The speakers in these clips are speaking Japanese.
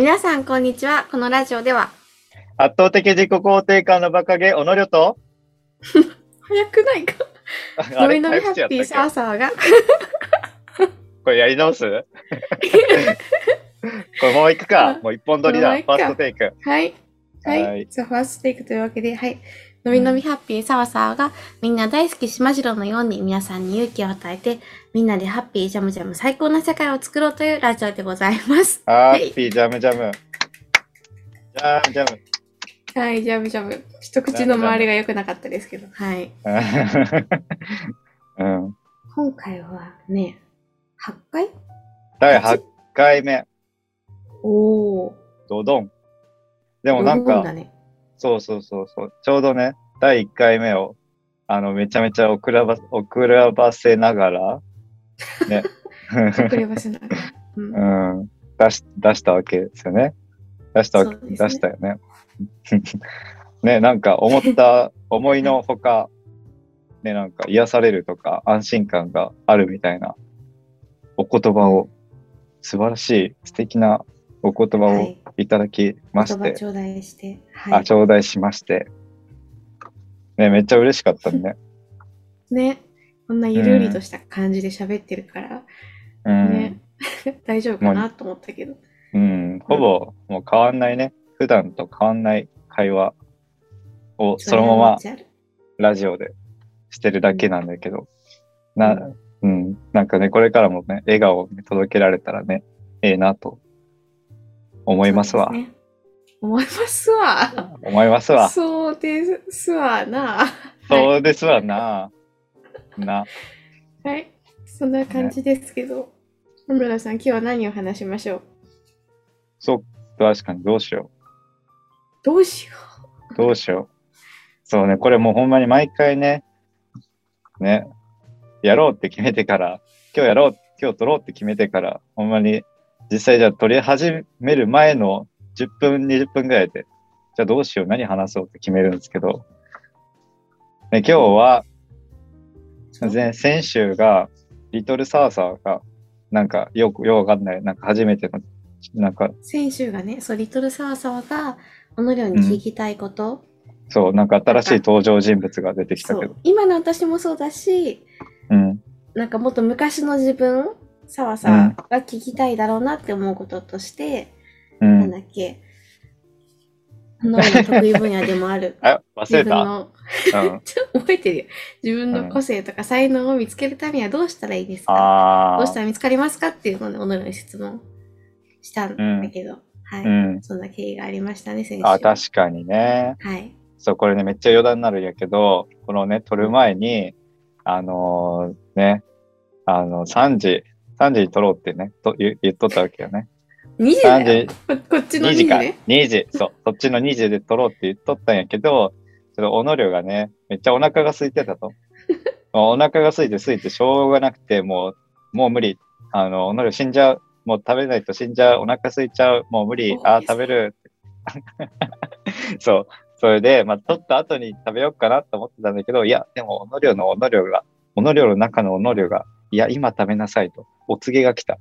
皆さん、こんにちは。このラジオでは、圧倒的自己肯定感の馬鹿げ、おのりょと、早くないか？のびのびハッピーサーサーが、け？これやり直す？これもう一個か。もう一本撮りだ。フもう一個ァーストテイク。はい。はい。はいじゃあ、ファーストテイクというわけで、はい。のびのびハッピーサーサーが、みんな大好きしまじろうのように皆さんに勇気を与えて、みんなでハッピージャムジャム最高な世界を作ろうというラジオでございます。ハはいッピージャムジャム。ジャムジャム。はい、ジャムジャム。一口の周りが良くなかったですけど、はい。うん。今回はね、8回？第8回目、おー。ドドン。でもなんかね。そうそうそうそう。ちょうどね、第1回目を、あの、めちゃめちゃ遅らば、遅らばせながら、ね。遅ればせながら。うん うん、出し、出したわけですよね。出したわけ、ね出したよね。ね、なんか思った、思いのほか、ね、なんか癒されるとか安心感があるみたいなお言葉を、素晴らしい素敵なお言葉をはいいただきまして、頂戴して。あ、は頂戴しまして、ね、めっちゃ嬉しかったね。い。ね。こんなゆるりとした感じで喋ってるから、うん。ね。大丈夫かなと思ったけど。うん、ほぼもう変わんないね。普段と変わんない会話をそのままラジオでしてるだけなんだけど、な、ううん、なんかね、これからもね、笑顔をね届けられたらね、ええなと思いますわ。ね思いますわ。思いますわ。そうですわな。そうですわな。な。はい。そんな感じですけど。野村さん、今日は何を話しましょう？そう、確かにどうしよどうしよう。どうしよう。そうね、これもうほんまに毎回ね、ね、やろうって決めてから、今日やろう、今日撮ろうって決めてから、ほんまに実際じゃあ撮り始める前の10分、20分ぐらいで、じゃあどうしよう、何話そうって決めるんですけど、ね、今日は、う。前先週が、リトルサーサーが、なんかよく、よくわかんない、なんか初めての、なんか、先週がね、そう、リトルサーサーが、このように聞きたいこと、そう、なんか新しい登場人物が出てきたそけど。う、今の私もそうだし、うん、なんかもっと昔の自分、澤さんが聞きたいだろうなって思うこととして、うん。なんだっけ、のの得意分野でもある あ、忘自れた分の、うん。ちょっと覚えてるよ。自分の個性とか才能を見つけるためにはどうしたらいいですか？あどうしたら見つかりますかっていうので、おのように質問したんだけど、はい、うん。そんな経緯がありましたね、先週。あ、確かにね。はい。そう、これね、めっちゃ余談になるんやけど、このね、撮る前に、あのーね、あの、3時、3時に撮ろうってね、と言言っとったわけよね。2時だ3よ。時、ここっちの2 2時ね。2時、そう、そっちの2時で撮ろうって言っとったんやけど、ちょっとおのりょがね、めっちゃお腹が空いてたと。お腹が空いて空いてしょうがなくて、もう、もう無理。あの、おのりょ死んじゃう。もう食べないと死んじゃう。お腹空いちゃう。もう無理。あー、食べる。そう。それで、まあ、取った後に食べようかなと思ってたんだけど、いや、でも、おのりょのおのりょが、おのりょの中のおのりょが、いや、今食べなさいと、お告げが来た。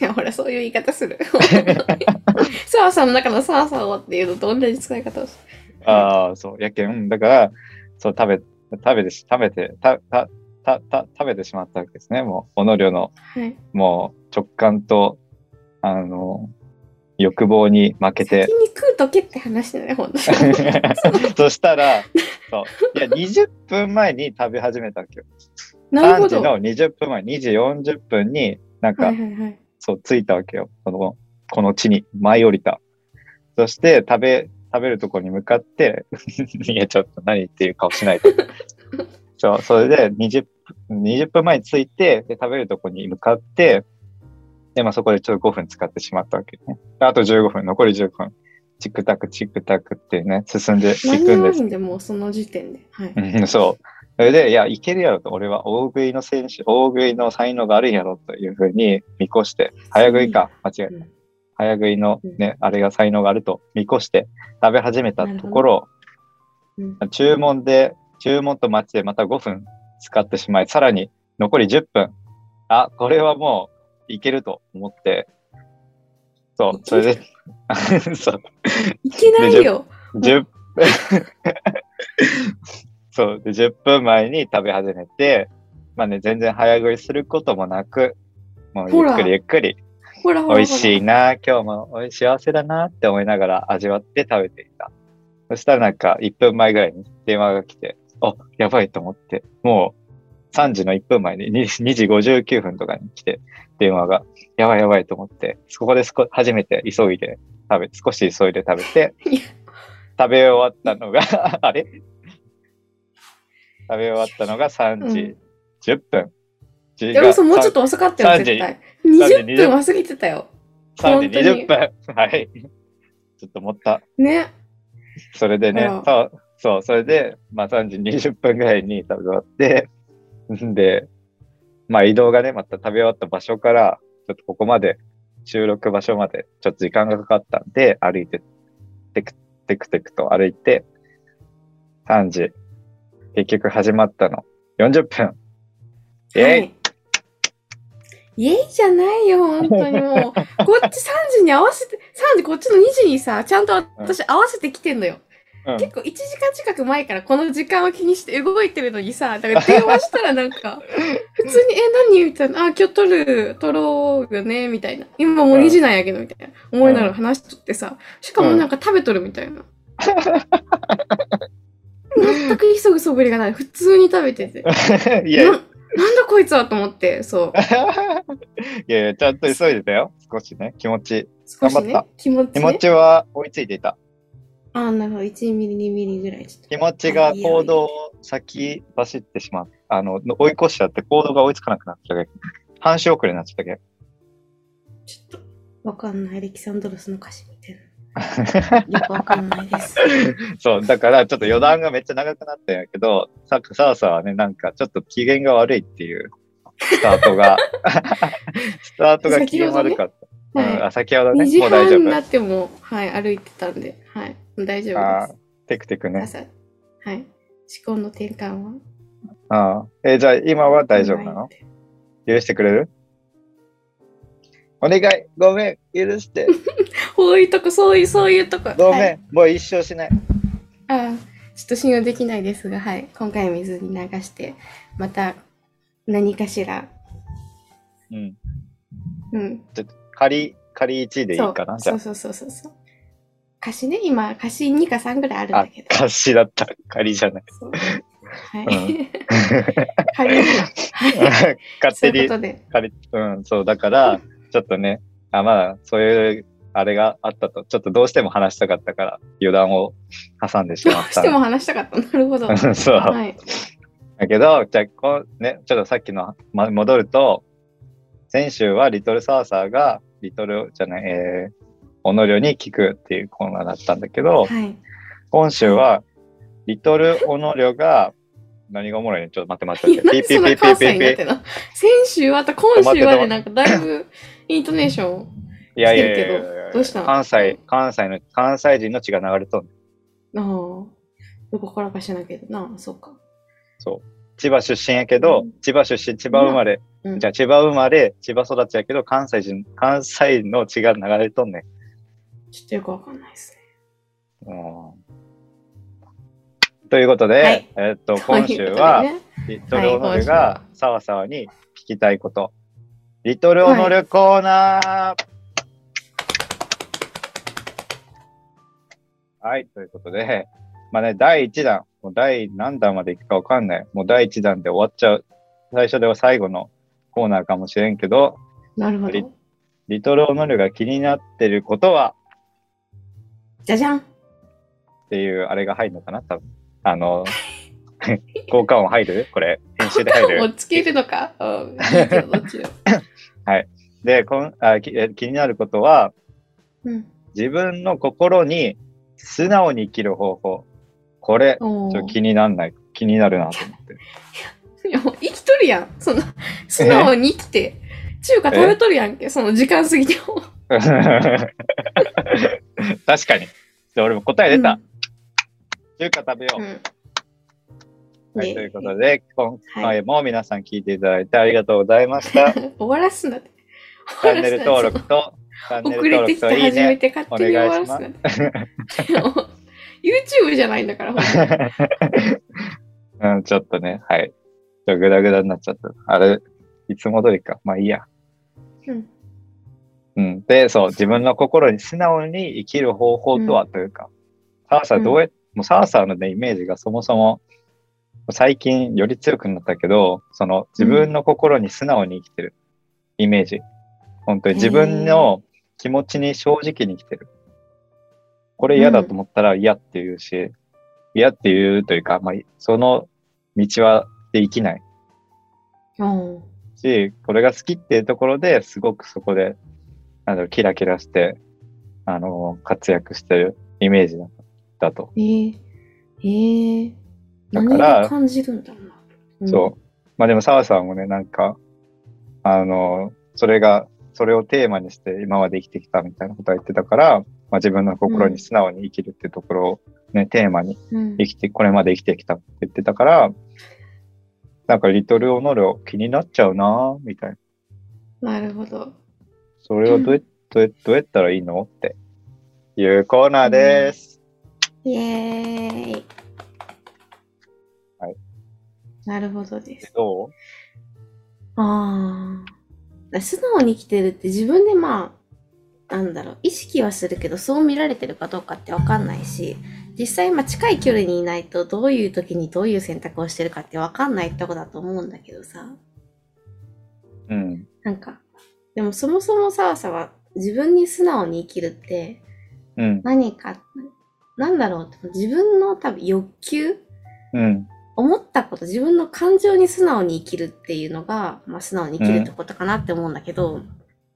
いや、ほら、そういう言い方する。サーさんの中のサーサーをっていうのと同じ使い方をすああ、そう。やけん、うんだから、そう、食べ、食べてし、食べて、た、た、た、た、食べてしまったわけですね。もう、おのりょの、る。はい。もう、直感と、あの、欲望に負けて先、に食うとけって話だね、ほんと そしたら、そう、いや、20分前に食べ始めたわけよ。3なるほど。時の20分前、2時40分に、なんか、はいはいはい。そう、着いたわけよ。この、この地に舞い降りた。そして、食べ、食べるとこに向かって、いや、ちょっと何っていう顔しないで。そう、それで20分、20分前に着いて、で、食べるとこに向かって、で、まあそこでちょっと5分使ってしまったわけね。であと15分、残り15分。チクタク、チクタクってね、進んでいくんです。いいんで、もうその時点で。はい。うん、そう。それで、いや、いけるやろと、俺は大食いの選手、大食いの才能があるんやろというふうに見越して、早食いか、間違えた。うん。早食いのうん。ね、あれが才能があると見越して食べ始めたところ、うん。注文で、注文と待ちでまた5分使ってしまい、さらに残り10分。あ、これはもういけると思って、そう、それで、そう、いけないよ。10 そう、で、10分前に食べ始めて、まあね、全然早食いすることもなく、もうゆっくりゆっくり、ほら。美味しいな、今日もおい幸せだなって思いながら味わって食べていた。そしたらなんか1分前ぐらいに電話が来て、あ、やばいと思って、もう3時の1分前に 2, 2時59分とかに来て電話が、やばいやばいと思って、そこで少初めて急いで食べ、少し急いで食べて 食べ終わったのが、あれ？食べ終わったのが3時10分。いや、嘘、もうちょっと遅かったよ、3時絶対。3時20分は過ぎてたよ。3時本当に20分。はい。ちょっと思った。ね。それでねそう、そう、それで、まあ3時20分ぐらいに食べ終わって、ん で、まあ移動がね、また食べ終わった場所から、ちょっとここまで、収録場所まで、ちょっと時間がかかったんで、歩いて、テクテクテクと歩いて、3時、結局始まったの、40分。イェイ、はいイェイじゃないよ、本当にもう。こっち3時に合わせて、3時こっちの2時にさ、ちゃんと私合わせてきてんのよ。うん結構1時間近く前からこの時間を気にして動いてるのにさ、だから電話したらなんか、普通に、え、何みたいな、あ、今日撮る、撮ろうよね、みたいな。今もう2時なんやけど、みたいな。思いながら話しとってさ、しかもなんか食べとるみたいな。全く急ぐそぶりがない。普通に食べてて。いや、ななんだこいつはと思って、そう。いやいや、ちゃんと急いでたよ。少しね、気持ち。少しね頑張った、気持ち、ね。気持ちは追いついていた。あ、なるほど。1ミリ、2ミリぐらいちょっと。気持ちが行動を先走ってしまう。あの、追い越しちゃって行動が追いつかなくなっちゃう。半周遅れになっちゃったけちょっと、わかんない。アレキサンドロスの歌詞。よくわかんないです。そう、だからちょっと余談がめっちゃ長くなったんやけど、さっきサーサーはね、なんかちょっと機嫌が悪いっていうスタートが、スタートが機嫌悪かった。うん、はあ先ほどい。ね、2時もう大丈夫。半になっても、はい、歩いてたんで、はい。大丈夫あです。テクテクね。朝、はい。思考の転換は？ああえじゃあ今は大丈夫なの？許してくれる？お願いごめん許して こういうとこ、そういう、そういうとこ。ごめん、はい、もう一生しない。あちょっと信用できないですが、はい。今回水に流して、また何かしら、うん。うん。仮、仮1でいいかなじゃそうそうそうそうそう。貸しね、今、貸し2か3ぐらいあるんあ。あだけど。、貸しだった。仮じゃない。そうはい。仮には。はい。勝手にそういううん、そう、だから、ちょっとね、あ、まだ、そういう、あれがあったと、ちょっとどうしても話したかったから、余談を挟んでしどまった。うしても話したかった。なるほど。はそう。い。だけど、じゃあこう、ね、ちょっとさっきの、ま、戻ると、先週はリトルサーサーが、リトルじゃない、えー、オノリョに聞くっていうコーナーだったんだけど、はい。今週は、リトルオノリョが、何がおもろいね？ちょっと待って待っていや、なん待って。でそんな関西になってんの？先週はと今週はでなんかだいぶイントネーション。いやいやいやどどうしたの？関西、関西の、関西人の血が流れとんねん。ああ。どこからかしなきゃな。あ、そうか。千葉出身やけど、うん。千葉出身、千葉生まれ、うん。じゃあ千葉生まれ、千葉育ちやけど、関西人、関西の血が流れとんねちょっとよくわかんないですね。ん。うん。ということで、はい。えーっと、今週ことでは、ねリトルオノルがは。サワサワに聞きたいこと。リトルオノルコーナーはい、ということで、まあね、第1弾、もう第何弾までいくかわかんない。もう第1弾で終わっちゃう。最初では最後のコーナーかもしれんけど、なるほリど。リトルオノルが気になってることは？じゃじゃん。っていうあれが入るのかな？多分。あの、効果音入る？これ、編集で入る？をつけるのか？うん。いい でこんあきえ気になることは、うん。自分の心に素直に生きる方法。これ、ちょっと気になんない、気になるなと思って。いや、もう生きとるやん。その、素直に生きて、中華食べとるやんけ。その時間過ぎても。確かに。で俺も答え出た。うん中華食べよう。うん。はい、ねということで、今は回も皆さん聞いていただいてありがとうございました。チ 終わらすんだって。ャンネル登録と遅れてきて。初めて勝手に終わらす。YouTube じゃないんだから、うん、ちょっとね、はい。ちょっとグダグダになっちゃった。あれ、いつも通りか。まあいいや。うん。うん。で、そう、自分の心に素直に生きる方法とはというか、サーサーどうや、もうサーサーのね、イメージがそもそも、最近より強くなったけど、その自分の心に素直に生きてるイメージ。本当に自分の気持ちに正直に生きてる。これ嫌だと思ったら嫌って言うし、嫌って言うというか、まあ、その道はで生きないうん。し、これが好きっていうところですごくそこで、なんだろう、キラキラして、あの、活躍してるイメージだだと。えー、えー、何だからが感じるんだろうな。うんそう。まあでも澤さんもね、なんか、あの、それが、それをテーマにして今まで生きてきたみたいなことは言ってたから、まあ自分の心に素直に生きるっていうところをね、テーマにうん生きて、これまで生きてきたって言ってたから、なんかリトルオノル気になっちゃうなみたいな。なるほど。それをどうやどうやどうやったらいいのっていうコーナーです。イエーイ。はい。なるほどです。どう？ああ。素直に生きてるって自分でまあ、なんだろう、意識はするけど、そう見られてるかどうかってわかんないし、実際まあ近い距離にいないと、どういう時にどういう選択をしてるかってわかんないとこだと思うんだけどさ。うん。なんか、でもそもそもさわさは自分に素直に生きるってうん。何か、なんだろうって、自分の多分欲求うん。思ったこと、自分の感情に素直に生きるっていうのが、まあ素直に生きるってことかなって思うんだけど、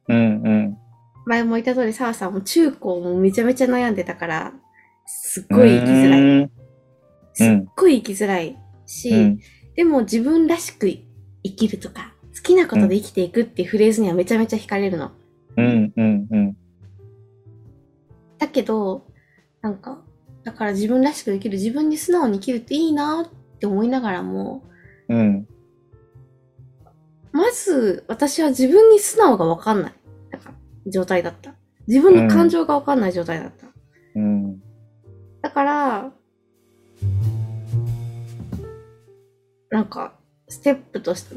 うん。うん。前も言った通り、澤さんも中高もめちゃめちゃ悩んでたから、すっごい生きづらい。うんすっごい生きづらいし、うん。でも自分らしく生きるとか、好きなことで生きていくっていうフレーズにはめちゃめちゃ惹かれるの。うん。うん。うん。だけど、なんか、だから自分らしく生きる、自分に素直に生きるっていいなって思いながらも、うん。まず私は自分に素直がわかんない。だから状態だった。自分の感情がわかんない状態だった。うん。だから、なんか、ステップとして、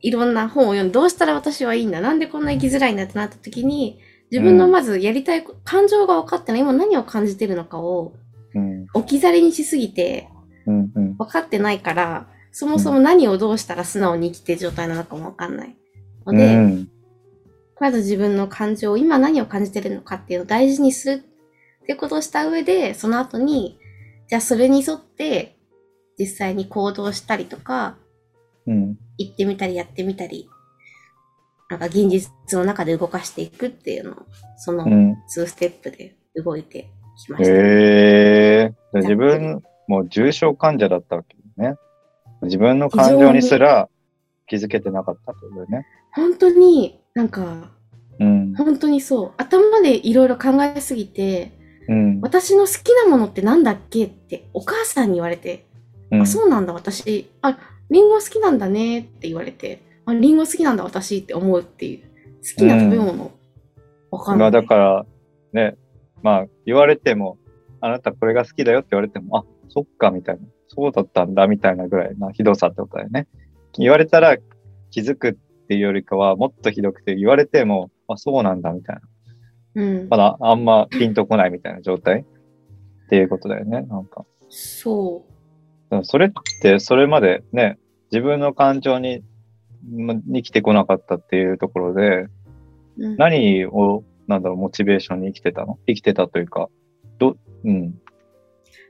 いろんな本を読んで、どうしたら私はいいんだ？なんでこんな生きづらいんだってなった時に、自分のまずやりたいこ、感情が分かってない、今何を感じてるのかをうん。置き去りにしすぎて、うん。うん。分かってないから、そもそも何をどうしたら素直に生きてる状態なのかも分かんない。ので、うん。まず自分の感情を今何を感じてるのかっていうのを大事にするってことをした上で、その後に、じゃあそれに沿って実際に行動したりとか、うん。行ってみたりやってみたり、なんか現実の中で動かしていくっていうのを、そのうん。2ステップで動いてきました。へえ。自分、もう重症患者だったわけね。自分の感情にすら気づけてなかったとだよね。本当になんか、うん。本当にそう。頭でいろいろ考えすぎて、うん。私の好きなものってなんだっけってお母さんに言われて、うんあ、そうなんだ、私。あ、リンゴ好きなんだねって言われて、あ、リンゴ好きなんだ、私って思うっていう。好きな食べ物、わかんない。まあだから、ね、まあ言われても、あなたこれが好きだよって言われても、あ、そっかみたいな。そうだったんだみたいなぐらいなひどさってことだよね。言われたら気づくっていうよりかは、もっとひどくて言われても、あ、そうなんだみたいな。うんま。だあんまピンとこないみたいな状態？っていうことだよね。なんか。そでもそれって、それまでね、自分の感情に、まに来てこなかったっていうところで、う。うん、何を、なんだろう、モチベーションに生きてたの？生きてたというか、ど、うん。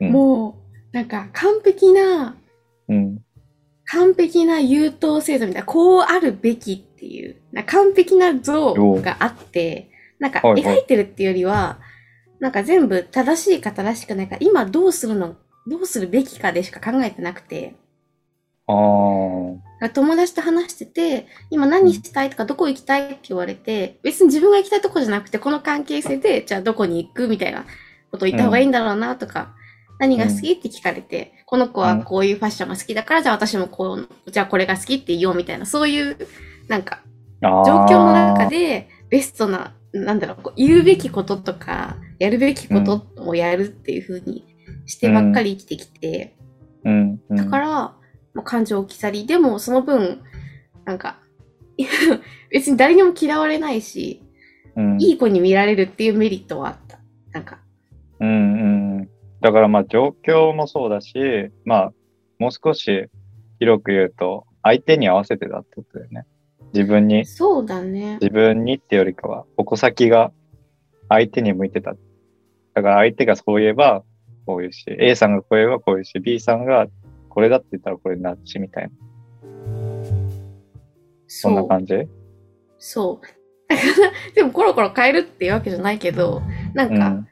うん、もう、なんか完璧な、うん。完璧な優等生度みたいな、こうあるべきっていう、な完璧な像があって、なんかはいはい。描いてるっていうよりは、なんか全部正しいか正しくないか、今どうするの、どうするべきかでしか考えてなくて、ああ、友達と話してて、今何したいとかどこ行きたいって言われて、別に自分が行きたいとこじゃなくて、この関係性で、じゃあどこに行くみたいなことを言った方がいいんだろうなとか、何が好きって聞かれて、この子はこういうファッションが好きだから、じゃあ私もこう、じゃあこれが好きって言おうみたいな、そういう、なんか。状況の中でベストななんだろう、言うべきこととか、やるべきことをやるっていう風にしてばっかり生きてきて、うん。うんだから、まあ、感情置き去り。でも、その分、なんか、別に誰にも嫌われないし、うん、いい子に見られるっていうメリットはあった。なんか、うんうん。だからまあ状況もそうだし、まあもう少し広く言うと、相手に合わせてだってことだよね。自分に、そうだね。自分にってよりかは、矛先が相手に向いてた。だから相手がそう言えばこういうし、A さんがこう言えばこういうし、B さんがこれだって言ったらこれになるし、みたいな。そんな。感じ？そう。でもコロコロ変えるっていうわけじゃないけど、なんか、うん。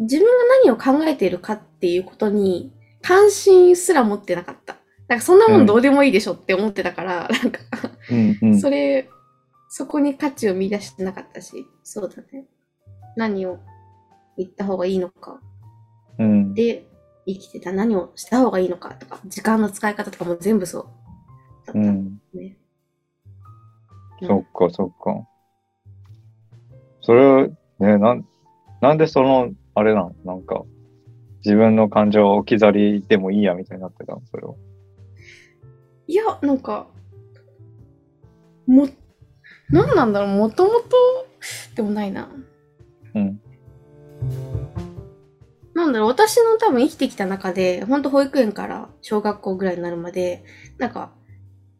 自分が何を考えているかっていうことに関心すら持ってなかった。なんかそんなもんどうでもいいでしょって思ってたから、なんか、うんうん。それ、そこに価値を見出してなかったし、そうだね。何を言った方がいいのか、うん。で、生きてた何をした方がいいのかとか、時間の使い方とかも全部そう。だったうん。ね。そっか、そっか。それ、ね、なん、なんでその、あれなのなんか、自分の感情を置き去りでもいいやみたいになってたのそれを。いや、なんか、も、なんなんだろう、もともとでもないな。うん。なんだろう、私の多分生きてきた中で、ほんと保育園から小学校ぐらいになるまで、なんか、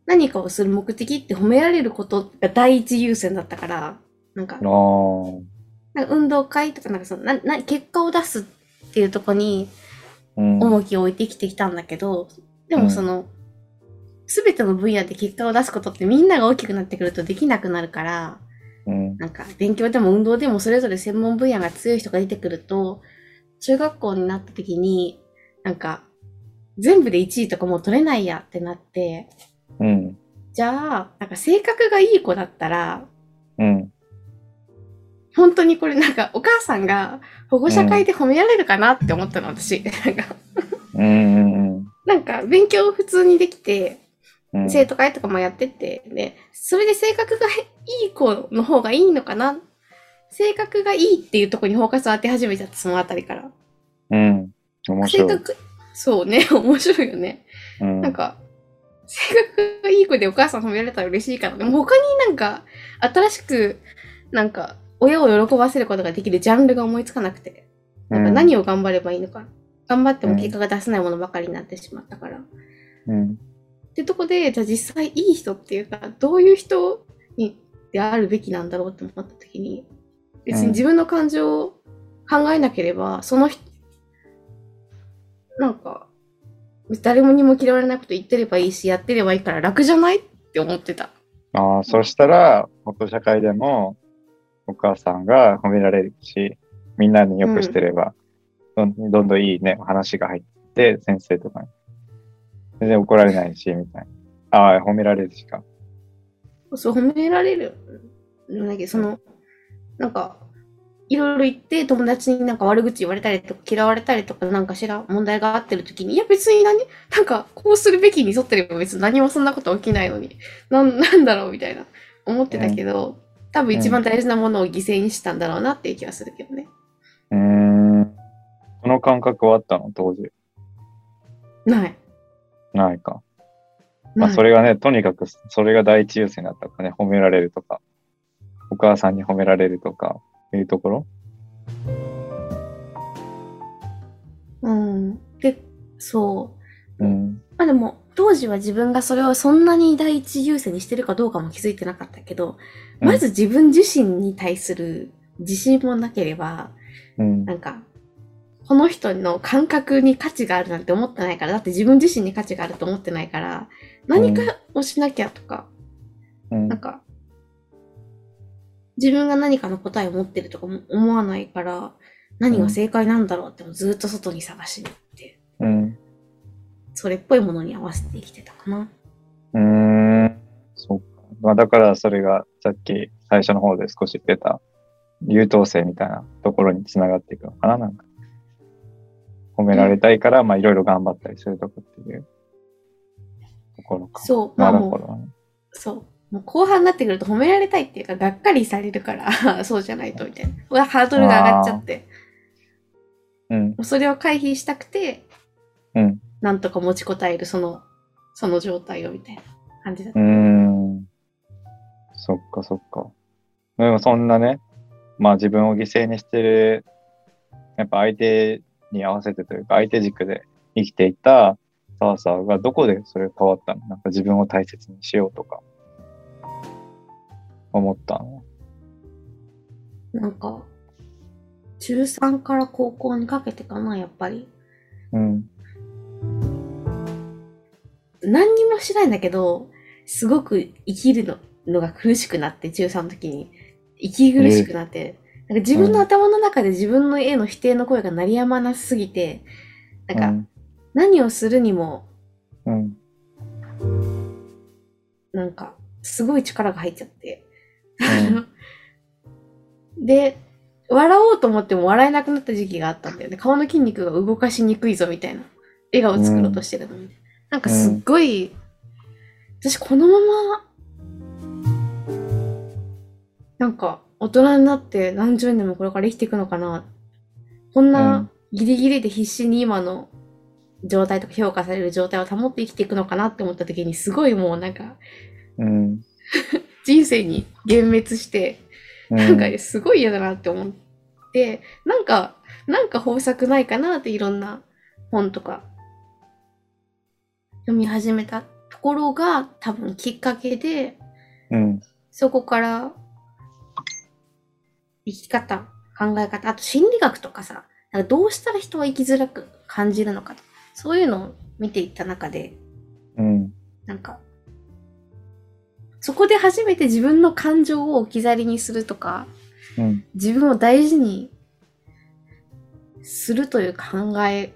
何かをする目的って褒められることが第一優先だったから、なんかあ、あ。なんか運動会とか、なんかその、な、な、結果を出すっていうとこにうん。重きを置いてきてきたんだけど、でもその、すべての分野で結果を出すことってみんなが大きくなってくるとできなくなるから、うん。なんか勉強でも運動でもそれぞれ専門分野が強い人が出てくると、中学校になった時に、なんか、全部で1位とかもう取れないやってなって、うん。じゃあ、なんか性格がいい子だったら、うん。本当にこれなんかお母さんが保護者会で褒められるかなって思ったの、私。なんか。なんか勉強普通にできて、うん。生徒会とかもやってて、で、それで性格がいい子の方がいいのかな？性格がいいっていうところにフォーカスを当て始めちゃった、そのあたりから。うん。面白い。性格、そうね、面白いよね。うん。なんか、性格がいい子でお母さん褒められたら嬉しいかな。でも他になんか、新しく、なんか、親を喜ばせることができるジャンルが思いつかなくて。なんか何を頑張ればいいのか。頑張っても結果が出せないものばかりになってしまったから。うん。ってとこで、じゃあ実際いい人っていうか、どういう人にであるべきなんだろうって思った時に、別に自分の感情を考えなければ、その人、なんか、誰もにも嫌われないこと言ってればいいし、やってればいいから楽じゃないって思ってた。ああ、そしたら、保護者会でも、お母さんが褒められるし、みんなによくしてれば、どんどんどんいいね、話が入って、先生とかに。全然怒られないし、みたいな。ああ、褒められるしか。そう、褒められる。なんだけど、その、なんか、いろいろ言って、友達になんか悪口言われたりとか、嫌われたりとか、なんかしら問題があってる時に、いや別に何、なんか、こうするべきに沿ってれば別に何もそんなこと起きないのに、なん、なんだろうみたいな、思ってたけど、多分一番大事なものを犠牲にしたんだろうなっていう気がするけどね。うーん。その感覚はあったの？当時。ない。ないか。まあ、それがね、とにかく、それが第一優先だったからね、褒められるとか、お母さんに褒められるとか、いうところうん。で、そう。うん。まあでも、当時は自分がそれをそんなに第一優先にしてるかどうかも気づいてなかったけど、まず自分自身に対する自信もなければ、うん。なんか、この人の感覚に価値があるなんて思ってないから、だって自分自身に価値があると思ってないから、何かをしなきゃとか、うんなんか、自分が何かの答えを持ってるとかも思わないから、何が正解なんだろうってずっと外に探しに行って、うん。それっぽいものに合わせて生きてたかな。うーん。そうか。まあ、だからそれがさっき最初の方で少し出た優等生みたいなところにつながっていくのかななんか。褒められたいから、まあいろいろ頑張ったりするとこっていうところか。そう、まなあもう、るほどね。そう。もう後半になってくると褒められたいっていうか、がっかりされるから、そうじゃないとみたいな。ハードルが上がっちゃって。うん。それを回避したくて、うん。なんとか持ちこたえる、その、その状態をみたいな感じだった。うーん。そっかそっか。でもそんなね、まあ自分を犠牲にしてる、やっぱ相手に合わせてというか、相手軸で生きていた澤さんがどこでそれ変わったの？なんか自分を大切にしようとか、思ったの？なんか、中3から高校にかけてかな、やっぱり。うん。何にもしないんだけど、すごく生きるののが苦しくなって、中3の時に。息苦しくなって。なんか自分の頭の中で自分の絵の否定の声が鳴りやまなすぎて、なんか、うん。何をするにも、うん。なんか、すごい力が入っちゃって。で、笑おうと思っても笑えなくなった時期があったんだよね。顔の筋肉が動かしにくいぞみたいな。笑顔作ろうとしてるのに。なんかすっごい、私このまま、なんか大人になって何十年もこれから生きていくのかな。こんうなんギリギリで必死に今の状態とか評価される状態を保って生きていくのかなって思った時にすごいもうなんかうん。人生に幻滅して、うん。なんかすごい嫌だなって思って、なんか、なんか方策ないかなっていろんな本とか読み始めたところが多分きっかけで、うん。そこから生き方、考え方、あと心理学とかさ、なんかどうしたら人は生きづらく感じるのかとそういうのを見ていった中で、うん。なんか、そこで初めて自分の感情を置き去りにするとか、うん。自分を大事にするという考え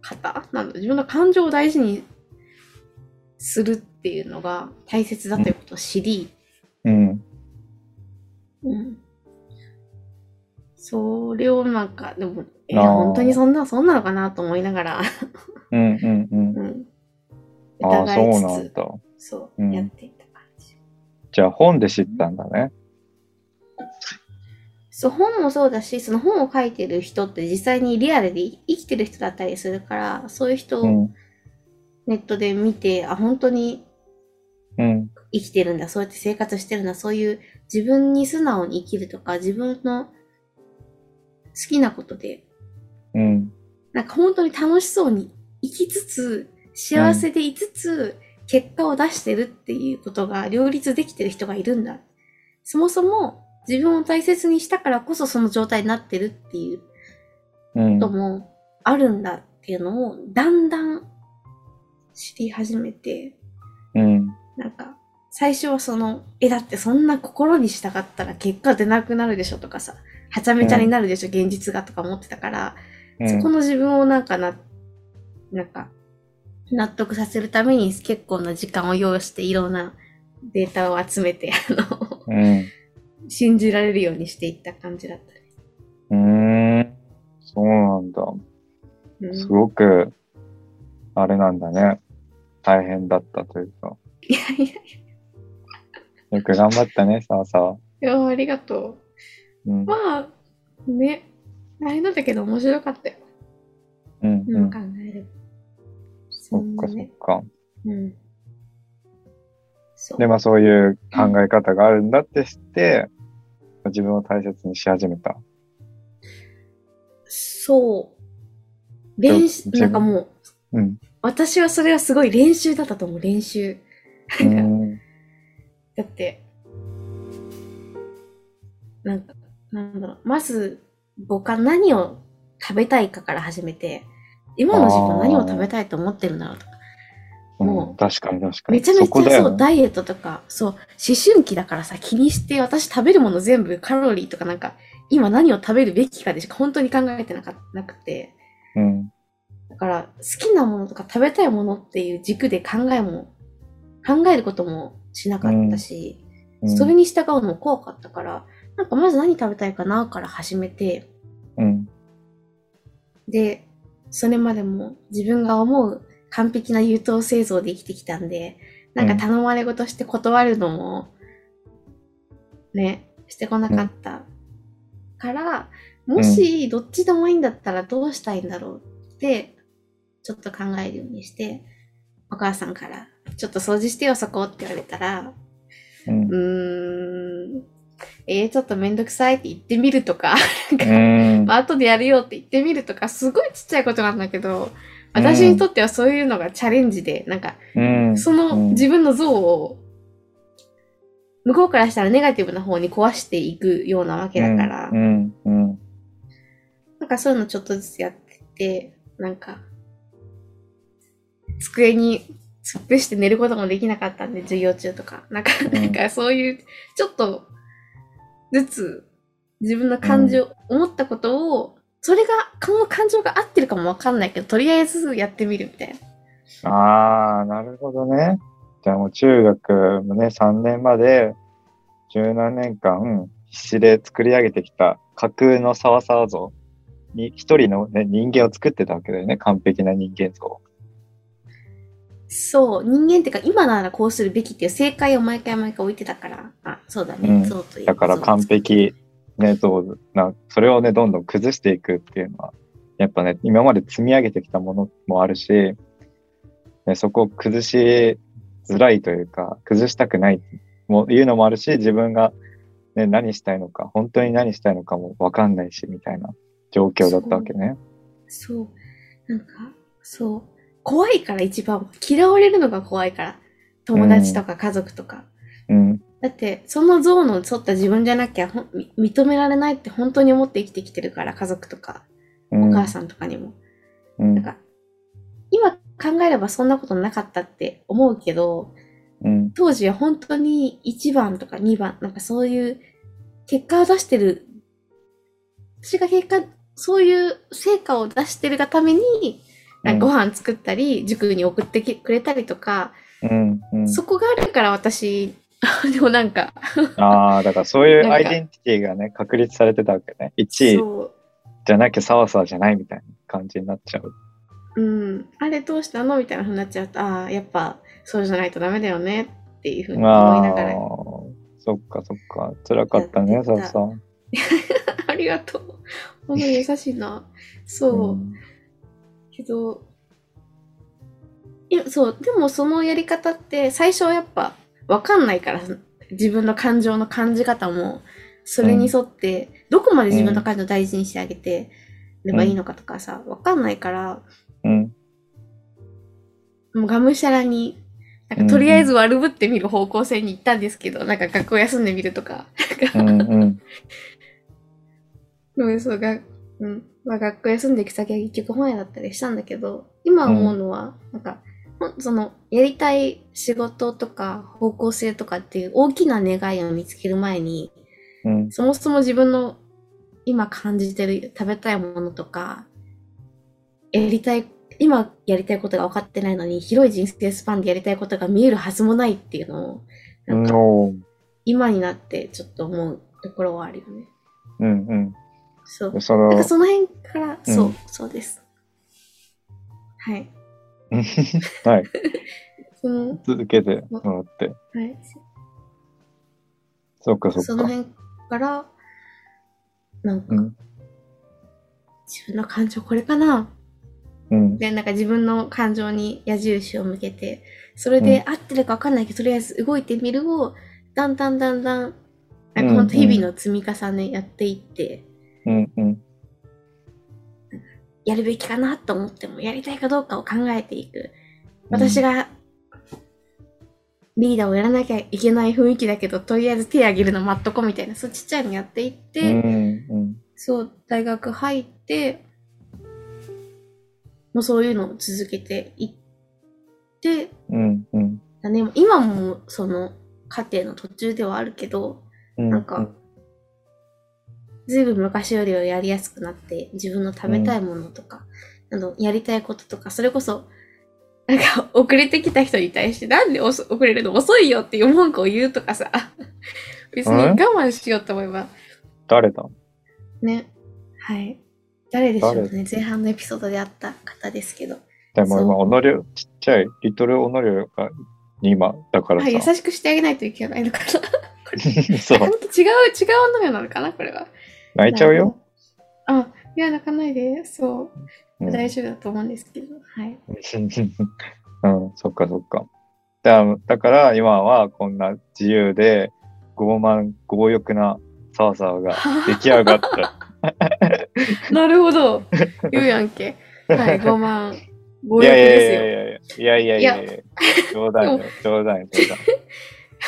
方？なんだ。自分の感情を大事にするっていうのが大切だということを知り、うん。うん。それをなんか、でも、えあー本当にそんな、そんなのかなと思いながら、うん。うん。うん。うん。ああ、疑そういつつ、なんだ。そう、うんやっていった感じ。じゃあ本で知ったんだね。そう、本もそうだし、その本を書いてる人って実際にリアルで生きてる人だったりするから、そういう人をうん。ネットで見て、あ、本当にうん。生きてるんだ、そうやって生活してるんだ、そういう自分に素直に生きるとか、自分の好きなことで、うん。なんか本当に楽しそうに生きつつ、幸せでいつつ、結果を出してるっていうことが両立できてる人がいるんだ。そもそも自分を大切にしたからこそその状態になってるっていううん。こともあるんだっていうのをだんだん知り始めて、うん。なんか、最初はその、え、だってそんな心に従ったら結果出なくなるでしょとかさ、はちゃめちゃになるでしょ、現実がとか思ってたから、うんそこの自分をなんかな、なんか、納得させるために結構な時間を要していろんなデータを集めて、あの、うん。信じられるようにしていった感じだったね。うーん。そうなんだ。うん、すごく、あれなんだね。大変だったというか。いやいやいよく頑張ったね、さあさあ。や、ありがとうんう。。まあ、ね、大変だったけど面白かったよ。うん。うん今考。えれば。そっかそっね。か。うん。で、まあそういう考え方があるんだって知って、自分を大切にし始めた。そう。練習、自分なんかもう、うん。私はそれはすごい練習だったと思う、練習。だって、なんか、なんだろう、まず、僕は何を食べたいかから始めて、今の自分何を食べたいと思ってるんだろうとか、もう確かに確かに。めちゃめちゃそう、ダイエットとか、そう、思春期だからさ、気にして、私食べるもの全部カロリーとかなんか、今何を食べるべきかでしか本当に考えてなかなくて、うん。だから、好きなものとか食べたいものっていう軸で考えも、考えることもしなかったし、うん。それに従うのも怖かったから、なんかまず何食べたいかなから始めて、うん。で、それまでも自分が思う完璧な優等生像で生きてきたんで、なんか頼まれ事して断るのも、ね、してこなかったから、もしどっちでもいいんだったらどうしたいんだろうって、ちょっと考えるようにして、お母さんから、ちょっと掃除してよ、そこって言われたら、うんう。ーん、えー、ちょっとめんどくさいって言ってみるとか、なんかうんまあ、後でやるよって言ってみるとか、すごいちっちゃいことなんだけど、私にとってはそういうのがチャレンジで、なんか、うん。そのうん自分の像を、向こうからしたらネガティブな方に壊していくようなわけだから。なんかそういうのちょっとずつやってて、なんか、机に突っ伏して寝ることもできなかったんで、授業中とか。なんか、んなんかそういう、ちょっとずつ自分の感情、思ったことを、それが、この感情が合ってるかもわかんないけど、とりあえずやってみるみたいな。ああ、なるほどね。じゃあもう中学もね、3年まで十何年間必死で作り上げてきた架空の沢沢像に一人の、ね、人間を作ってたわけだよね。完璧な人間像。そう、人間ってか、今ならこうするべきっていう正解を毎回毎回置いてたから、あ、そうだね、うんそうという。だから完璧、ね、像な、それをね、どんどん崩していくっていうのは、やっぱね、今まで積み上げてきたものもあるし、ね、そこを崩しづらいというか、崩したくないもいうのもあるし、自分が、ね、何したいのか、本当に何したいのかもわかんないし、みたいな状況だったわけね。そう。なんか、そう。怖いから一番。嫌われるのが怖いから。友達とか家族とか。うん、だって、その像の沿った自分じゃなきゃ認められないって本当に思って生きてきてるから、家族とか、うん、お母さんとかにも。うんなんか、今考えればそんなことなかったって思うけど、うん、当時は本当に1番とか2番、なんかそういう結果を出してる、私が結果、そういう成果を出してるがために、ご飯作ったり、塾に送ってきくれたりとか、うん、うん。そこがあるから私、でもなんか、ああ、だからそういう アイデンティティがね、確立されてたわけね。1位じゃなきゃサワサワじゃないみたいな感じになっちゃう。うん、あれどうしたのみたいな風になっちゃうと、ああ、やっぱそうじゃないとダメだよねっていう風に思いながら、そっかそっか。辛かったね、サワサワ。ありがとう。本当に優しいな。そう。うんけど、いや、そう、でもそのやり方って最初はやっぱわかんないから、自分の感情の感じ方も、それに沿って、どこまで自分の感情を大事にしてあげてればいいのかとかさ、わかんないから、うん。もうがむしゃらに、なんかとりあえず悪ぶってみる方向性に行ったんですけど、なんか学校休んでみるとか、うん。うん。そうが、うん。まあ学校休んでいく先は結局本屋だったりしたんだけど、今思うのは、なんか、その、やりたい仕事とか方向性とかっていう大きな願いを見つける前に、うん。そもそも自分の今感じてる食べたいものとか、やりたい、今やりたいことが分かってないのに、広い人生スパンでやりたいことが見えるはずもないっていうのを、なんか今になってちょっと思うところはあるよね。うん。うん。。そのなんか、その辺から、うんそう、そうです。はい。はい。その、続けてもらって。はい。そっかそっか。その辺から、なんか、うん。自分の感情これかな？うん。で、なんか自分の感情に矢印を向けて、それで合ってるか分かんないけど、とりあえず動いてみるを、だんだんだんだん、なんかほんと日々の積み重ねやっていって、うん。うん。やるべきかなと思っても、やりたいかどうかを考えていく。私が、リーダーをやらなきゃいけない雰囲気だけど、とりあえず手挙げるの待っとこうみたいな、そうちっちゃいのやっていって、うん。うん。そう、大学入って、もうそういうのを続けていって、うん。うん。だね、今もその過程の途中ではあるけど、うん。なんか、ずいぶん昔よりはやりやすくなって、自分の食べたいものとか、あの、やりたいこととか、それこそ、なんか、遅れてきた人に対して、なんで遅遅れるの遅いよっていう文句を言うとかさ、別に我慢しようと思えば、誰だ？ね。はい。誰でしょう誰？ね。前半のエピソードであった方ですけど。でも今、そうオノリョ、ちっちゃい、リトルオノリョが今、だからあ優さ。しくしてあげないといけないのかな そうほ。んと違う、違うのよなのかなこれは。泣いちゃうよ？。あ、いや、泣かないで。そう。うん大丈夫だと思うんですけど。はい。うん、そっかそっか。だだから今はこんな自由で傲慢、強欲なサワサワが 出来上がった。なるほど。言うやんけ。はい、5万。強欲いやいやいですよ。やいやいやいやいやいや冗談よ、冗談よ、冗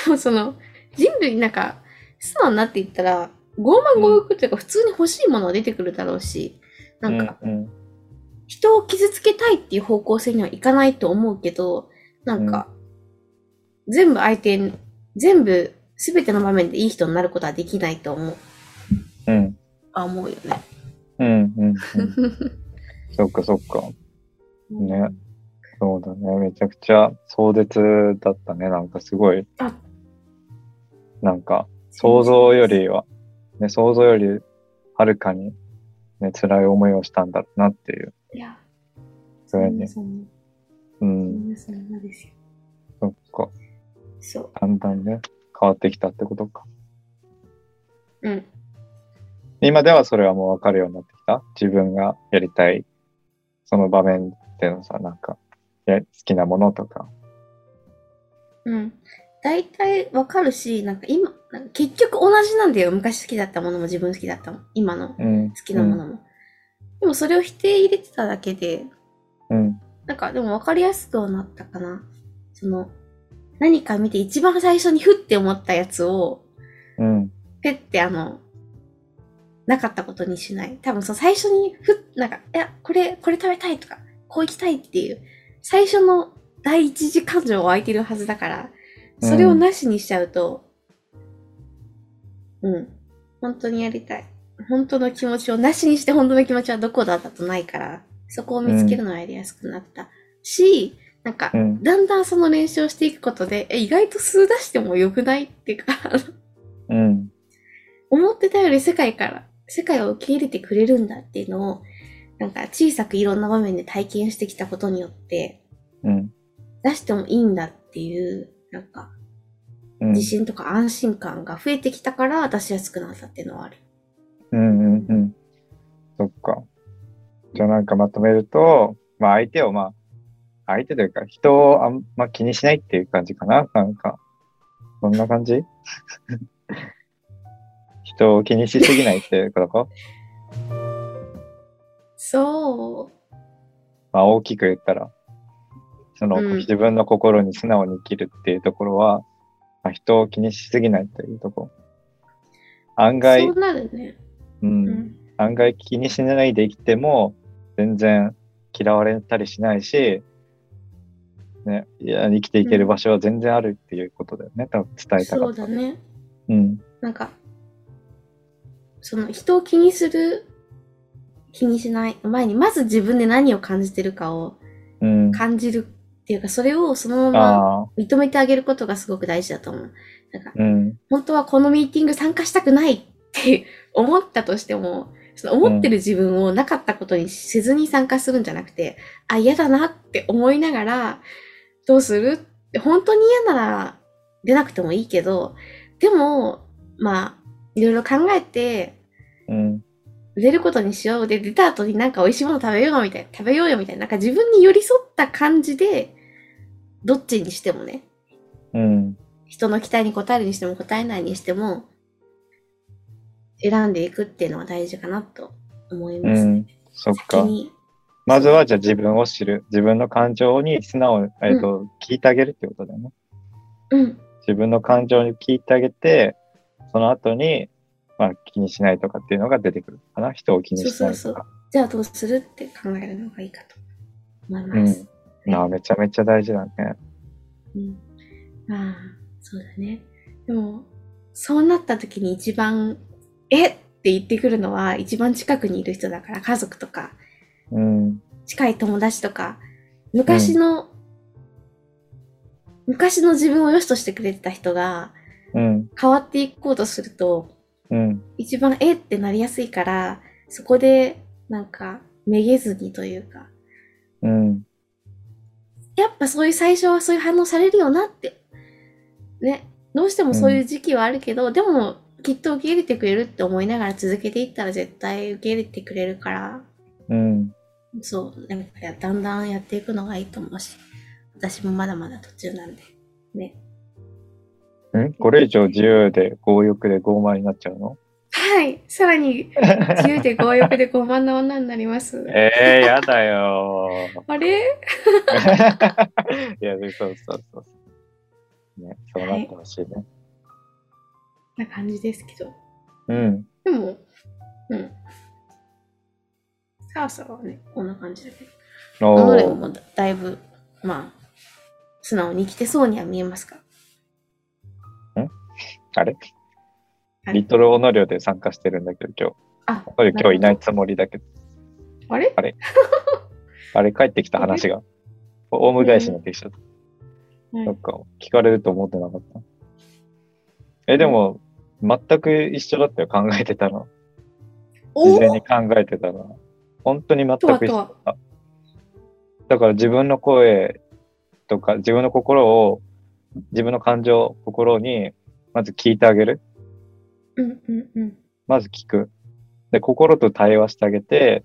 談。その、人類なんか、素直になっていったら、傲慢強欲っていうか、普通に欲しいものは出てくるだろうし、なんか、人を傷つけたいっていう方向性にはいかないと思うけど、なんか、全部相手に、全部、すべての場面でいい人になることはできないと思う。うんあ、思うよね。うんうんうん。そっかそっか。ねそうだね。めちゃくちゃ壮絶だったね。なんかすごいあ、なんか想像よりは、ね、想像よりはるかに、ね、辛い思いをしたんだなっていう。いや、それに。うそん。そっか。そだんだんね、変わってきたってことか。う。うん。今ではそれはもうわかるようになってきた？自分がやりたい、その場面でのさ、なんか、や好きなものとか。うん。大体わかるし、なんか今、なんか結局同じなんだよ。昔好きだったものも自分好きだったもん。今の好うん。きなものも。でもそれを否定入れてただけで、うん。なんかでも分かりやすくはなったかな。その、何か見て一番最初にふって思ったやつを、うん。ペってあの、なかったことにしない。多分その最初にふっ、なんか、いや、これ、これ食べたいとか、こう行きたいっていう、最初の第一次感情は湧いてるはずだから、それをなしにしちゃうと、うん、本当にやりたい。本当の気持ちをなしにして本当の気持ちはどこだったとないから、そこを見つけるのはやりやすくなった。し、なんか、うんだんだんその練習をしていくことで、え意外と数出してもよくないっていうか、うん。思ってたより世界から、世界を受け入れてくれるんだっていうのを、なんか小さくいろんな場面で体験してきたことによって、うん。出してもいいんだっていう、なんか、うん。自信とか安心感が増えてきたから出しやすくなったっていうのはある。うんうんうん。そっか。じゃあなんかまとめると、まあ相手をまあ、相手というか人をあんま気にしないっていう感じかな？なんか、そんな感じ？人を気にしすぎないっていうこと？か そまあ大きく言ったら、その、うん自分の心に素直に生きるっていうところは、まあ、人を気にしすぎないというところ。案う。外そう、なるね。う、うんん。案外気にしないで生きても、全然嫌われたりしないし、ね、いや生きていける場所は全然あるっていうことだよね、多分伝えたかそう。だね。うん。なんか、その人を気にする、気にしない前に、まず自分で何を感じてるかをうん。感じるっていうか、それをそのまま認めてあげることがすごく大事だと思う。なんか、うん。本当はこのミーティング参加したくないって思ったとしても、その思ってる自分をなかったことにせずに参加するんじゃなくて、あ、嫌だなって思いながら、どうする？って本当に嫌なら出なくてもいいけど、でも、まあ、いろいろ考えて、うん。出ることにしよう。で、出た後になんか美味しいもの食べようみたいな、食べようよみたいな、なんか自分に寄り添った感じで、どっちにしてもね、うん。人の期待に応えるにしても応えないにしても、選んでいくっていうのは大事かなと思いうます。ん。そっか。まずはじゃあ自分を知る。自分の感情に素直に、えっと、聞いてあげるってことだよね。うん。自分の感情に聞いてあげて、その後に、まあ気にしないとかっていうのが出てくるかな。人を気にしないとか。そうそうそうじゃあどうするって考えるのがいいかと思います。なあめちゃめちゃ大事だね。うん。ああ、そうだね。でも、そうなった時に一番、え？って言ってくるのは一番近くにいる人だから、家族とか、うん。近い友達とか、昔の、昔の自分を良しとしてくれてた人がうん。変わっていこうとすると、うん。一番えってなりやすいから、そこでなんかめげずにというか、うん。やっぱそういう最初はそういう反応されるよなって。ね。どうしてもそういう時期はあるけど、でもきっと受け入れてくれるって思いながら続けていったら絶対受け入れてくれるから、うん。そう、やっぱりだんだんやっていくのがいいと思うし、私もまだまだ途中なんで。ね。んこれ以上自由で強欲で傲慢になっちゃうの？はい。さらに、自由で強欲で傲慢な女になります。え えー、やだよ あれ？ー。いや、そうそうそう。ね、そうなってほしいね。な感じですけど。うん。でも、うん。さあさあはね、こんな感じだけど。おー己もだだいぶ、まあ、素直に生きてそうには見えますか？あれ？はいリトルオノリオで参加してるんだけど、今日。あ、今日いないつもりだけど、あれ？あれ？帰ってきた話が。オウム返しになってきちゃった。はいなんか、聞かれると思ってなかった？え、でも、全く一緒だったよ、考えてたの。お？事前に考えてたの。本当に全く一緒だった。だから自分の声とか、自分の心を、自分の感情、心に、まず聞いてあげる。うんうんうん。まず聞く。で、心と対話してあげて、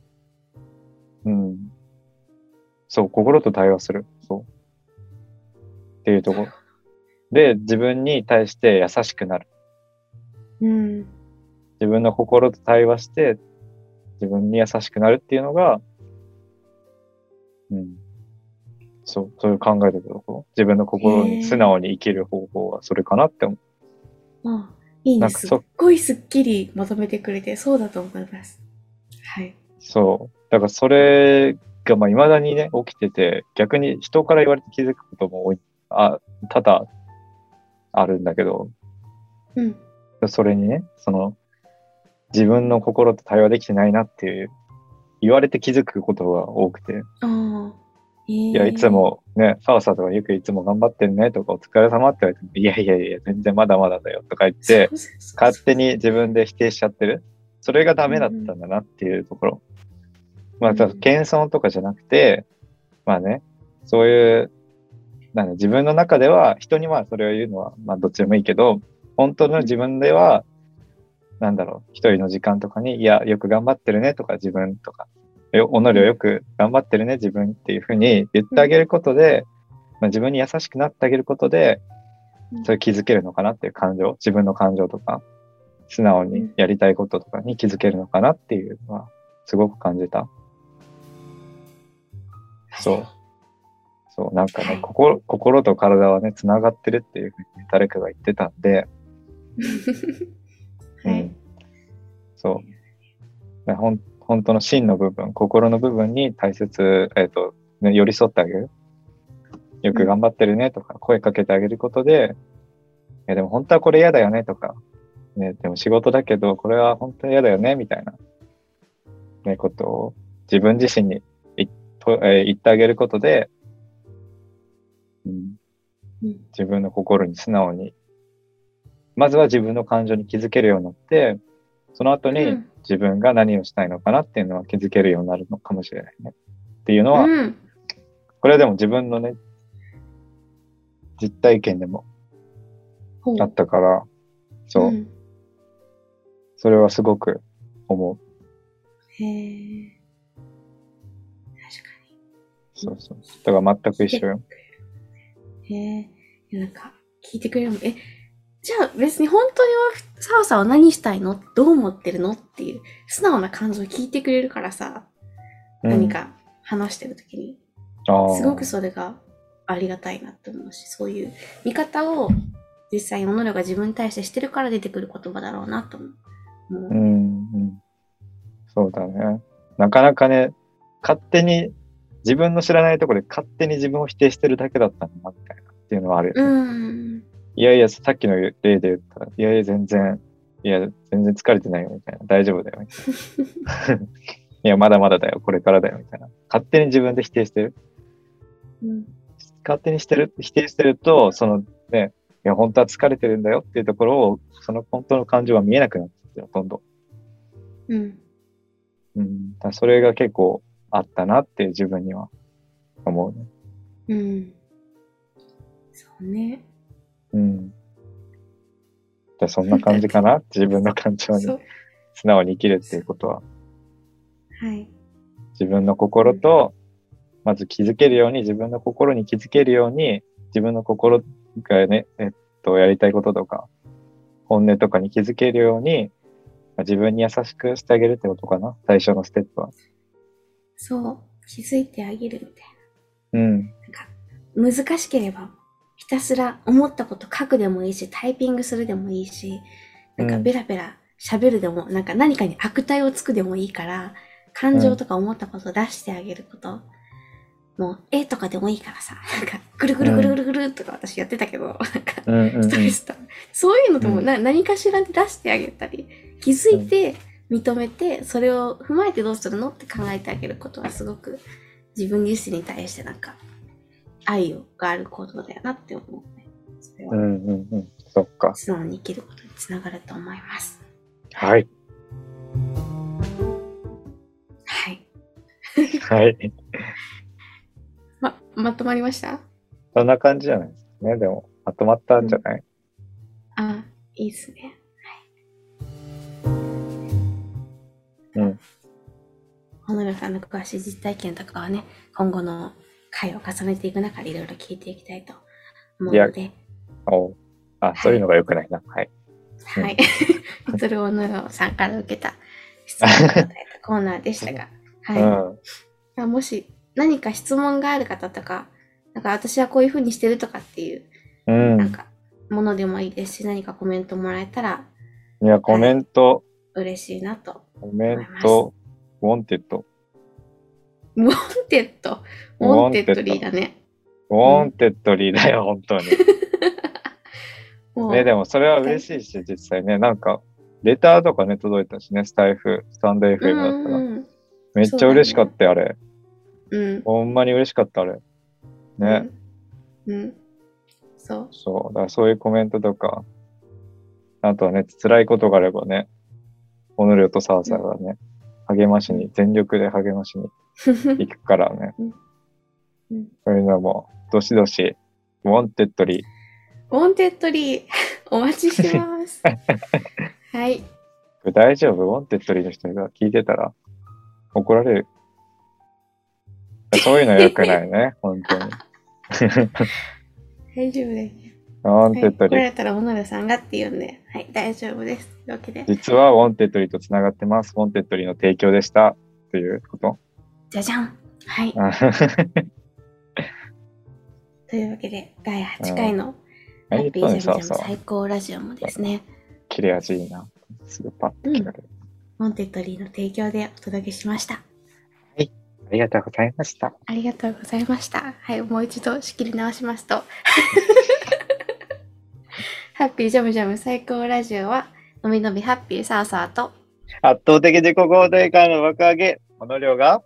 うん。そう、心と対話する。そう。っていうところ。で、自分に対して優しくなる。うん。自分の心と対話して、自分に優しくなるっていうのが、うん。そう、そういう考えてるところ。自分の心に素直に生きる方法はそれかなって思う。あいいね。すっごいすっきりまとめてくれて、そうだと思います。はい。そう。だからそれが、まあ、未だにね、起きてて、逆に人から言われて気づくことも多い、あ、多々あるんだけど、うん。それにね、その、自分の心と対話できてないなっていう、言われて気づくことが多くて、ああ。いいや、いつ。もね、ファーサーとかよくいつも頑張ってるねとか、お疲れ様って言われても、いやいやいや、全然まだまだだよとか言って、勝手に自分で否定しちゃってる。それがダメだったんだなっていうところ。まあ、謙遜とかじゃなくて、まあね、そういう、なんだ自分の中では、人にはそれを言うのは、まあどっちでもいいけど、本当の自分では、なんだろう、一人の時間とかに、いや、よく頑張ってるねとか、自分とか、よ、己をよく頑張ってるね、自分っていうふうに言ってあげることで、まあ、自分に優しくなってあげることでうん、それ気づけるのかなっていう感情、自分の感情とか、素直にやりたいこととかに気づけるのかなっていうのは、すごく感じた。そう。そう、なんかね、はい心、心と体はね、繋がってるっていうふうに誰かが言ってたんで、は いうん。そう。ねほん本当の真の部分、心の部分に大切、えっ、と、ね、寄り添ってあげる。よく頑張ってるねとか、声かけてあげることで、いやでも本当はこれ嫌だよねとか、ね、でも仕事だけど、これは本当は嫌だよねみたいな、ね、ことを自分自身に言っとえー言ってあげることで、うん、うん。自分の心に素直に、まずは自分の感情に気づけるようになって、その後にうん自分が何をしたいのかなっていうのは気づけるようになるのかもしれないね。っていうのは、うん。これはでも自分のね、実体験でもあったから、そう、んそれはすごく思う。へえ。確かそうそう。だから全く一緒よ。に。へえ。なんか、聞いてくれるのえ、じゃあ別に本当には、サオさんは何したいの？どう思ってるの？っていう、素直な感情を聞いてくれるからさ、うん何か話してるときに、すごくそれがありがたいなって思うし、そういう見方を実際に己が自分に対してしてるから出てくる言葉だろうなと思う。もううん、うん。そうだね。なかなかね、勝手に、自分の知らないところで勝手に自分を否定してるだけだったんだな、みたいなっていうのはあるよね。うん。いやいや、さっきの例で言ったら、いやいや、全然、いや、全然疲れてないよ、みたいな。大丈夫だよ、みたいな。いや、まだまだだよ、これからだよ、みたいな。勝手に自分で否定してる。うん勝手にしてる、否定してると、そのね、いや、本当は疲れてるんだよっていうところを、その本当の感情が見えなくなってきてる、どんどん。うん。うん。だそれが結構あったなって自分には思うね。うん。そうね。うん。じゃあそんな感じかな？自分の感情に。素直に生きるっていうことは。はい。自分の心と、まず気づけるように、自分の心に気づけるように、自分の心がね、えっと、やりたいこととか、本音とかに気づけるように、まあ自分に優しくしてあげるってことかな？最初のステップは。そう。気づいてあげるみたいうん。な。なんか、難しければ、ひたすら思ったこと書くでもいいし、タイピングするでもいいし、なんかうんベラベラ喋るでも、なんか何かに悪態をつくでもいいから、感情とか思ったことを出してあげること。もう、絵とかでもいいからさ、なんか、ぐるぐるぐるぐるぐるとか私やってたけど、なんか。ストレスと、そういうのでもうんな、何かしらで出してあげたり、気づいて、認めて、それを踏まえてどうするのって考えてあげることはすごく自分自身に対してなんか愛をがあることだよなって思うね。それはうんうんうん。そっか。素直に生きることにつながると思います。はい。はい。はい。ま、まとまりました？そんな感じじゃないですかね。でも、まとまったんじゃない、あ、いいですね。うん。小野さんの詳しい実体験とかはね、今後の回を重ねていく中でいろいろ聞いていきたいと思うので、おうあ、そういうのが良くないな。はい。うんはい。それを小野さんから受けた質問を答えたコーナーでしたが、う はい。ん。もし何か質問がある方とか、なんか私はこういう風にしてるとかっていう、うん。なんか、ものでもいいですし、何かコメントもらえたらいや、コメント、嬉しいなと。コメント、ウォンテッド。ウォンテッド。ウォンテッドリーだね。ウォンテッドリーだよ、本当に。ね、でもそれは嬉しいし、実際ね、なんか、レターとかね、届いたしね、スタエフ、 stand.fm だったら。うんめっちゃ嬉しかったよ、あれ。うん。ほんまに嬉しかった、あれ。ね。うん。うん。そう。そう。だからそういうコメントとか、あとはね、辛いことがあればね、オノリオとサーサーがね、励ましに、全力で励ましに行くからね。うんそういうのも、どしどし、 Wantedly。Wantedly、お待ちしてます。はい。大丈夫？ Wantedly の人が聞いてたら怒られる。そういうの良くないね、本当に。大丈夫です。ウォンはい、テッドリー。怒られたら小野さんがって言うんで、はい、大丈夫です。というわけで、実は Wantedly と繋がってます。 Wantedly の提供でした。ということ。じゃじゃん。はい。あ というわけで、第8回のハはいッピージャムジャム。最高ラジオもですね、切れ味いいな。すぐパッと切られる。 Wantedly の提供でお届けしました。ありがとうございました。ありがとうございました。はい、もう一度仕切り直しますと。ハッピージャムジャム最高ラジオは、のびのびハッピーサーサーと圧倒的自己肯定感の爆上げ、この量が？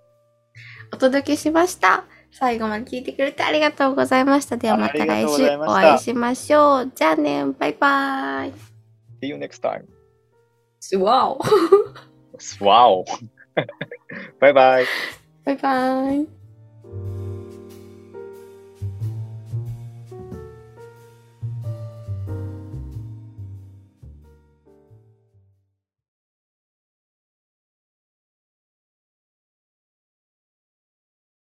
お届けしました。最後まで聞いてくれてありがとうございました。ではまた来週お会いしましょう。じゃあね、バイバイ。See you next time. わお。わお。バイバイ。バイバイ。